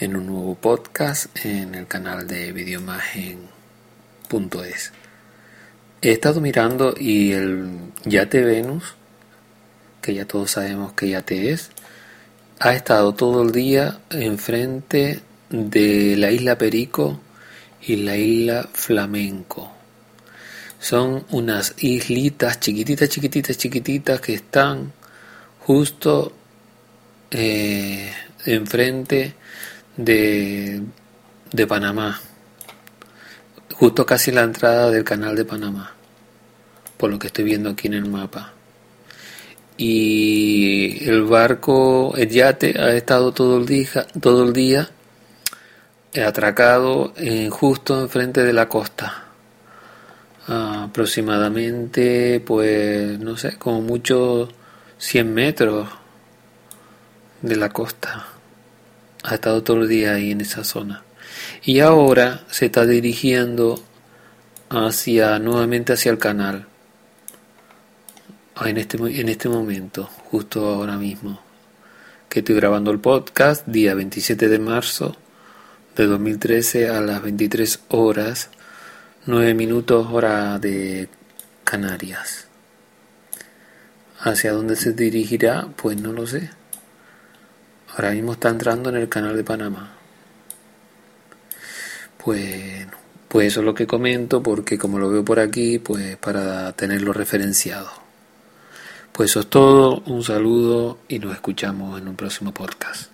en un nuevo podcast en el canal de videomagen.es. He estado mirando y el Yate Venus, que ya todos sabemos que Yate es, ha estado todo el día enfrente de la isla Perico y la isla Flamenco. Son unas islitas chiquititas, chiquititas, chiquititas que están justo eh, enfrente de, de Panamá, justo casi la entrada del canal de Panamá, por lo que estoy viendo aquí en el mapa. Y el barco, el yate, ha estado todo el día, todo el día atracado en, justo enfrente de la costa. aproximadamente, pues, no sé, como mucho 100 metros de la costa ha estado todo el día ahí en esa zona. Y ahora se está dirigiendo hacia nuevamente hacia el canal. Ah, en este, en este momento, justo ahora mismo, que estoy grabando el podcast, día 27 de marzo de 2013 a las 23 horas, 9 minutos hora de Canarias. ¿Hacia dónde se dirigirá? Pues no lo sé. Ahora mismo está entrando en el canal de Panamá. Pues, pues eso es lo que comento porque como lo veo por aquí, pues para tenerlo referenciado. Pues eso es todo, un saludo y nos escuchamos en un próximo podcast.